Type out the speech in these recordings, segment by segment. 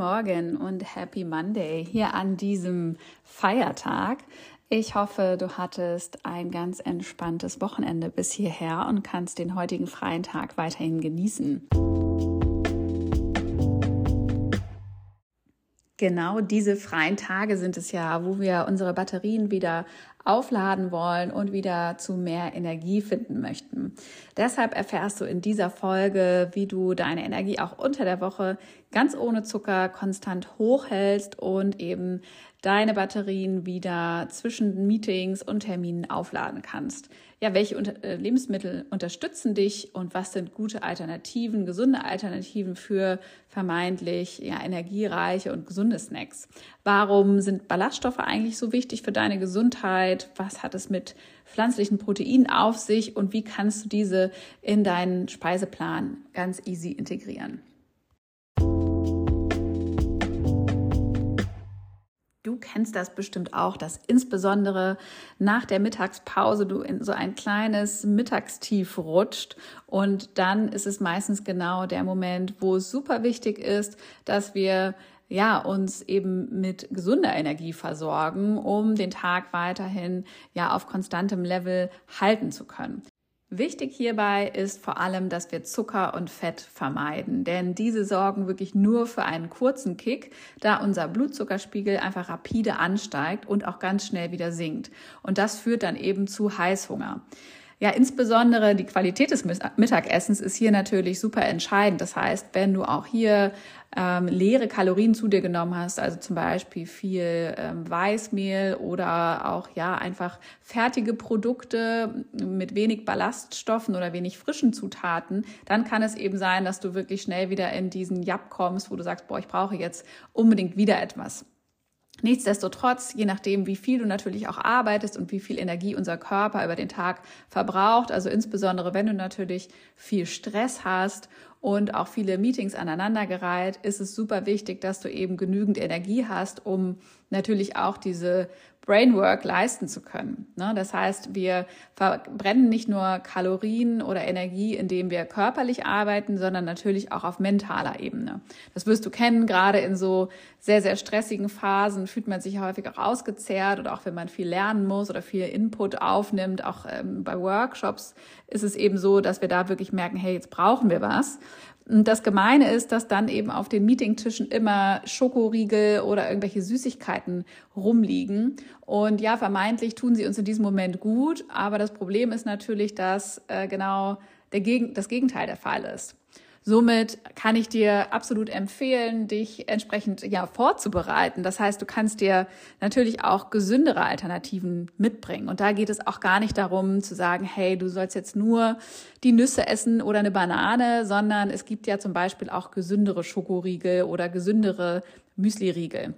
Morgen und Happy Monday hier an diesem Feiertag. Ich hoffe, du hattest ein ganz entspanntes Wochenende bis hierher und kannst den heutigen freien Tag weiterhin genießen. Genau diese freien Tage sind es ja, wo wir unsere Batterien wieder aufladen wollen und wieder zu mehr Energie finden möchten. Deshalb erfährst du in dieser Folge, wie du deine Energie auch unter der Woche ganz ohne Zucker konstant hochhältst und eben deine Batterien wieder zwischen Meetings und Terminen aufladen kannst. Ja, welche äh, Lebensmittel unterstützen dich und was sind gute Alternativen, gesunde Alternativen für vermeintlich ja, energiereiche und gesunde Snacks? Warum sind Ballaststoffe eigentlich so wichtig für deine Gesundheit? Was hat es mit pflanzlichen Proteinen auf sich und wie kannst du diese in deinen Speiseplan ganz easy integrieren? Du kennst das bestimmt auch, dass insbesondere nach der Mittagspause du in so ein kleines Mittagstief rutscht und dann ist es meistens genau der Moment, wo es super wichtig ist, dass wir ja, uns eben mit gesunder Energie versorgen, um den Tag weiterhin ja auf konstantem Level halten zu können. Wichtig hierbei ist vor allem, dass wir Zucker und Fett vermeiden, denn diese sorgen wirklich nur für einen kurzen Kick, da unser Blutzuckerspiegel einfach rapide ansteigt und auch ganz schnell wieder sinkt. Und das führt dann eben zu Heißhunger. Ja, insbesondere die Qualität des Mittagessens ist hier natürlich super entscheidend. Das heißt, wenn du auch hier ähm, leere Kalorien zu dir genommen hast, also zum Beispiel viel ähm, Weißmehl oder auch ja einfach fertige Produkte mit wenig Ballaststoffen oder wenig frischen Zutaten, dann kann es eben sein, dass du wirklich schnell wieder in diesen Jab kommst, wo du sagst, boah, ich brauche jetzt unbedingt wieder etwas. Nichtsdestotrotz, je nachdem, wie viel du natürlich auch arbeitest und wie viel Energie unser Körper über den Tag verbraucht, also insbesondere wenn du natürlich viel Stress hast und auch viele Meetings aneinandergereiht, ist es super wichtig, dass du eben genügend Energie hast, um natürlich auch diese Brainwork leisten zu können. Ne? Das heißt, wir verbrennen nicht nur Kalorien oder Energie, indem wir körperlich arbeiten, sondern natürlich auch auf mentaler Ebene. Das wirst du kennen, gerade in so sehr, sehr stressigen Phasen fühlt man sich häufig auch ausgezehrt oder auch wenn man viel lernen muss oder viel Input aufnimmt, auch ähm, bei Workshops ist es eben so, dass wir da wirklich merken, hey, jetzt brauchen wir was. Und das Gemeine ist, dass dann eben auf den Meetingtischen immer Schokoriegel oder irgendwelche Süßigkeiten rumliegen. Und ja, vermeintlich tun sie uns in diesem Moment gut, aber das Problem ist natürlich, dass äh, genau der Gegen das Gegenteil der Fall ist. Somit kann ich dir absolut empfehlen, dich entsprechend ja vorzubereiten. Das heißt, du kannst dir natürlich auch gesündere Alternativen mitbringen. Und da geht es auch gar nicht darum zu sagen, hey, du sollst jetzt nur die Nüsse essen oder eine Banane, sondern es gibt ja zum Beispiel auch gesündere Schokoriegel oder gesündere Müsliriegel.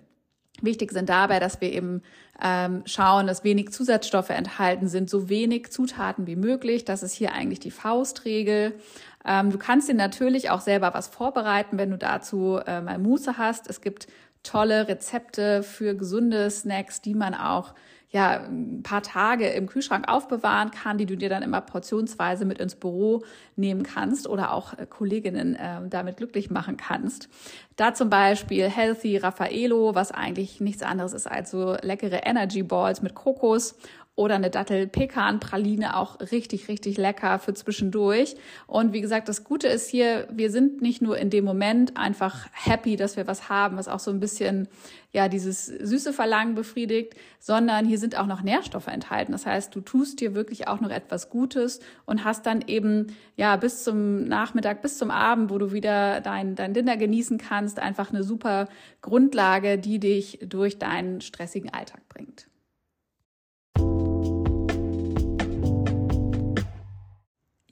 Wichtig sind dabei, dass wir eben ähm, schauen, dass wenig Zusatzstoffe enthalten sind, so wenig Zutaten wie möglich. Das ist hier eigentlich die Faustregel. Ähm, du kannst dir natürlich auch selber was vorbereiten, wenn du dazu äh, mal Muße hast. Es gibt tolle Rezepte für gesunde Snacks, die man auch ja, ein paar Tage im Kühlschrank aufbewahren kann, die du dir dann immer portionsweise mit ins Büro nehmen kannst oder auch äh, Kolleginnen äh, damit glücklich machen kannst. Da zum Beispiel Healthy Raffaello, was eigentlich nichts anderes ist als so leckere Energy Balls mit Kokos oder eine Dattel-Pekan-Praline auch richtig, richtig lecker für zwischendurch. Und wie gesagt, das Gute ist hier, wir sind nicht nur in dem Moment einfach happy, dass wir was haben, was auch so ein bisschen, ja, dieses süße Verlangen befriedigt, sondern hier sind auch noch Nährstoffe enthalten. Das heißt, du tust dir wirklich auch noch etwas Gutes und hast dann eben, ja, bis zum Nachmittag, bis zum Abend, wo du wieder dein, dein Dinner genießen kannst, einfach eine super Grundlage, die dich durch deinen stressigen Alltag bringt.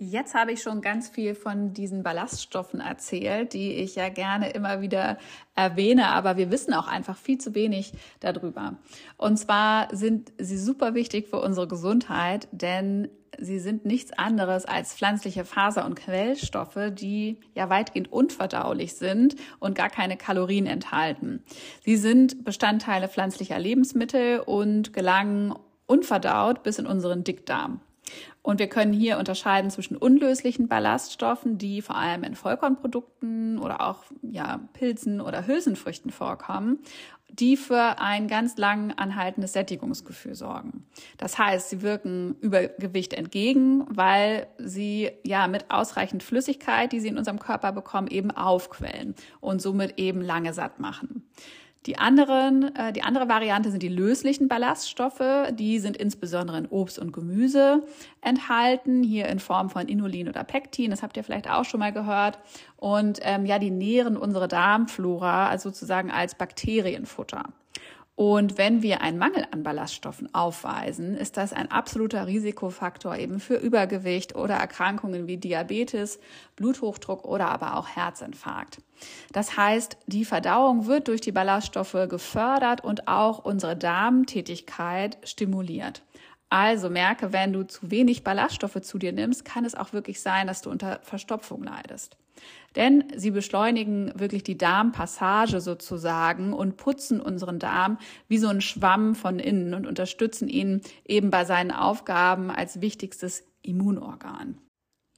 Jetzt habe ich schon ganz viel von diesen Ballaststoffen erzählt, die ich ja gerne immer wieder erwähne, aber wir wissen auch einfach viel zu wenig darüber. Und zwar sind sie super wichtig für unsere Gesundheit, denn sie sind nichts anderes als pflanzliche Faser- und Quellstoffe, die ja weitgehend unverdaulich sind und gar keine Kalorien enthalten. Sie sind Bestandteile pflanzlicher Lebensmittel und gelangen unverdaut bis in unseren Dickdarm. Und wir können hier unterscheiden zwischen unlöslichen Ballaststoffen, die vor allem in Vollkornprodukten oder auch ja, Pilzen oder Hülsenfrüchten vorkommen, die für ein ganz lang anhaltendes Sättigungsgefühl sorgen. Das heißt, sie wirken Übergewicht entgegen, weil sie ja mit ausreichend Flüssigkeit, die sie in unserem Körper bekommen, eben aufquellen und somit eben lange satt machen. Die, anderen, äh, die andere Variante sind die löslichen Ballaststoffe. Die sind insbesondere in Obst und Gemüse enthalten, hier in Form von Inulin oder Pektin. Das habt ihr vielleicht auch schon mal gehört. Und ähm, ja, die nähren unsere Darmflora, also sozusagen als Bakterienfutter. Und wenn wir einen Mangel an Ballaststoffen aufweisen, ist das ein absoluter Risikofaktor eben für Übergewicht oder Erkrankungen wie Diabetes, Bluthochdruck oder aber auch Herzinfarkt. Das heißt, die Verdauung wird durch die Ballaststoffe gefördert und auch unsere Darmtätigkeit stimuliert. Also merke, wenn du zu wenig Ballaststoffe zu dir nimmst, kann es auch wirklich sein, dass du unter Verstopfung leidest. Denn sie beschleunigen wirklich die Darmpassage sozusagen und putzen unseren Darm wie so ein Schwamm von innen und unterstützen ihn eben bei seinen Aufgaben als wichtigstes Immunorgan.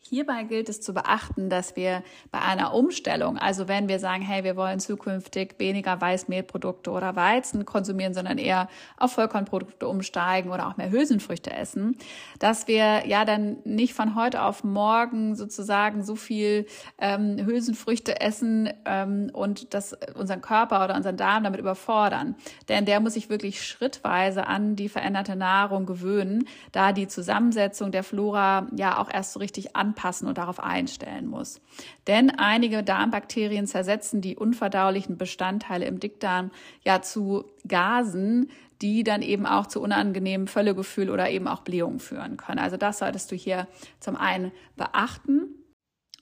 Hierbei gilt es zu beachten, dass wir bei einer Umstellung, also wenn wir sagen, hey, wir wollen zukünftig weniger Weißmehlprodukte oder Weizen konsumieren, sondern eher auf Vollkornprodukte umsteigen oder auch mehr Hülsenfrüchte essen, dass wir ja dann nicht von heute auf morgen sozusagen so viel ähm, Hülsenfrüchte essen ähm, und das unseren Körper oder unseren Darm damit überfordern. Denn der muss sich wirklich schrittweise an die veränderte Nahrung gewöhnen, da die Zusammensetzung der Flora ja auch erst so richtig anpasst anpassen und darauf einstellen muss. Denn einige Darmbakterien zersetzen die unverdaulichen Bestandteile im Dickdarm ja zu Gasen, die dann eben auch zu unangenehmen Völlegefühl oder eben auch Blähungen führen können. Also das solltest du hier zum einen beachten.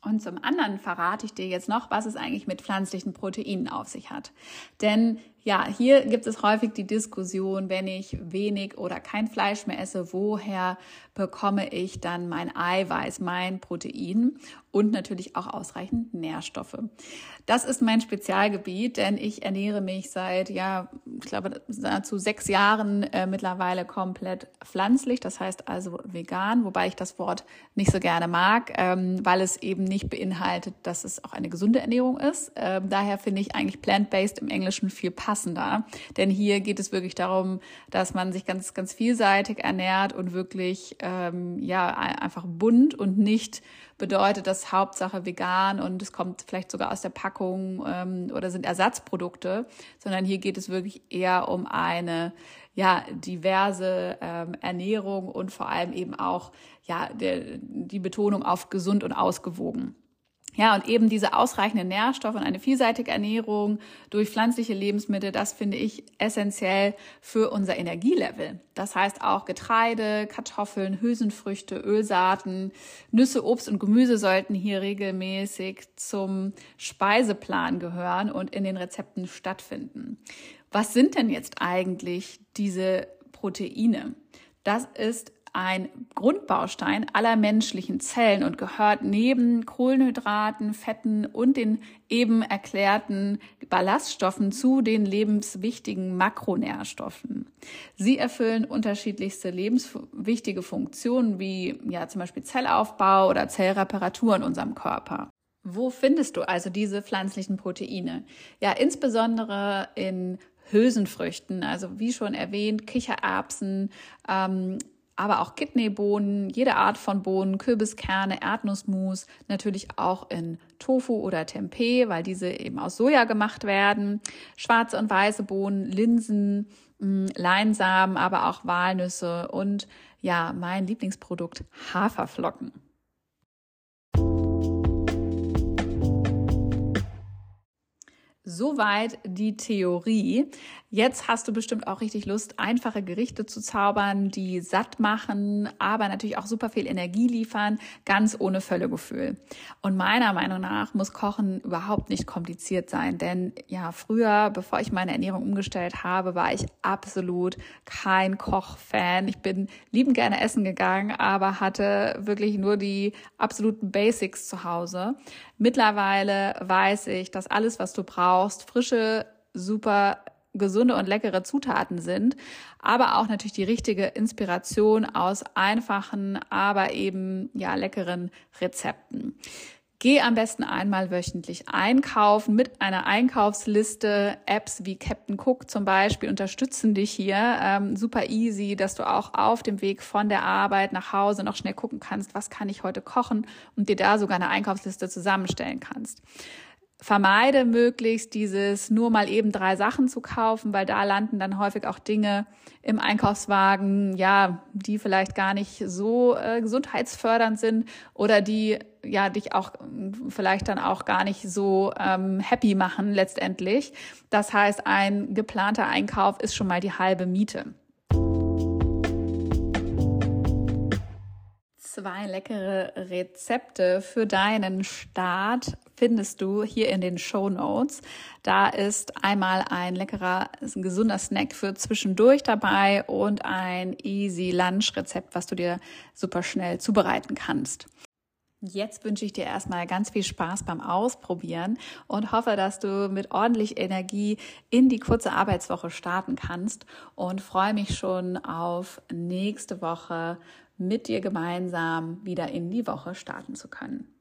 Und zum anderen verrate ich dir jetzt noch, was es eigentlich mit pflanzlichen Proteinen auf sich hat. Denn ja, hier gibt es häufig die Diskussion, wenn ich wenig oder kein Fleisch mehr esse, woher bekomme ich dann mein Eiweiß, mein Protein und natürlich auch ausreichend Nährstoffe. Das ist mein Spezialgebiet, denn ich ernähre mich seit, ja, ich glaube, nahezu sechs Jahren äh, mittlerweile komplett pflanzlich, das heißt also vegan, wobei ich das Wort nicht so gerne mag, ähm, weil es eben nicht beinhaltet, dass es auch eine gesunde Ernährung ist. Ähm, daher finde ich eigentlich plant-based im Englischen viel passender, denn hier geht es wirklich darum, dass man sich ganz, ganz vielseitig ernährt und wirklich, ähm, ja, einfach bunt und nicht bedeutet das Hauptsache vegan und es kommt vielleicht sogar aus der Packung ähm, oder sind Ersatzprodukte, sondern hier geht es wirklich eher um eine ja diverse ähm, Ernährung und vor allem eben auch ja der, die Betonung auf gesund und ausgewogen. Ja, und eben diese ausreichenden Nährstoffe und eine vielseitige Ernährung durch pflanzliche Lebensmittel, das finde ich essentiell für unser Energielevel. Das heißt auch Getreide, Kartoffeln, Hülsenfrüchte, Ölsaaten, Nüsse, Obst und Gemüse sollten hier regelmäßig zum Speiseplan gehören und in den Rezepten stattfinden. Was sind denn jetzt eigentlich diese Proteine? Das ist ein Grundbaustein aller menschlichen Zellen und gehört neben Kohlenhydraten, Fetten und den eben erklärten Ballaststoffen zu den lebenswichtigen Makronährstoffen. Sie erfüllen unterschiedlichste lebenswichtige Funktionen wie ja zum Beispiel Zellaufbau oder Zellreparatur in unserem Körper. Wo findest du also diese pflanzlichen Proteine? Ja, insbesondere in Hülsenfrüchten, also wie schon erwähnt, Kichererbsen, ähm, aber auch Kidneybohnen, jede Art von Bohnen, Kürbiskerne, Erdnussmus, natürlich auch in Tofu oder Tempeh, weil diese eben aus Soja gemacht werden, schwarze und weiße Bohnen, Linsen, mm, Leinsamen, aber auch Walnüsse und ja, mein Lieblingsprodukt Haferflocken. Soweit die Theorie. Jetzt hast du bestimmt auch richtig Lust, einfache Gerichte zu zaubern, die satt machen, aber natürlich auch super viel Energie liefern, ganz ohne Völlegefühl. Und meiner Meinung nach muss Kochen überhaupt nicht kompliziert sein, denn ja, früher, bevor ich meine Ernährung umgestellt habe, war ich absolut kein Kochfan. Ich bin liebend gerne essen gegangen, aber hatte wirklich nur die absoluten Basics zu Hause. Mittlerweile weiß ich, dass alles, was du brauchst, frische, super gesunde und leckere Zutaten sind, aber auch natürlich die richtige Inspiration aus einfachen, aber eben ja leckeren Rezepten. Geh am besten einmal wöchentlich einkaufen mit einer Einkaufsliste. Apps wie Captain Cook zum Beispiel unterstützen dich hier. Ähm, super easy, dass du auch auf dem Weg von der Arbeit nach Hause noch schnell gucken kannst, was kann ich heute kochen und dir da sogar eine Einkaufsliste zusammenstellen kannst vermeide möglichst dieses nur mal eben drei Sachen zu kaufen, weil da landen dann häufig auch Dinge im Einkaufswagen, ja, die vielleicht gar nicht so äh, gesundheitsfördernd sind oder die ja dich auch vielleicht dann auch gar nicht so ähm, happy machen letztendlich. Das heißt, ein geplanter Einkauf ist schon mal die halbe Miete. Zwei leckere Rezepte für deinen Start findest du hier in den Show Notes. Da ist einmal ein leckerer, ein gesunder Snack für zwischendurch dabei und ein easy Lunch Rezept, was du dir super schnell zubereiten kannst. Jetzt wünsche ich dir erstmal ganz viel Spaß beim Ausprobieren und hoffe, dass du mit ordentlich Energie in die kurze Arbeitswoche starten kannst und freue mich schon auf nächste Woche mit dir gemeinsam wieder in die Woche starten zu können.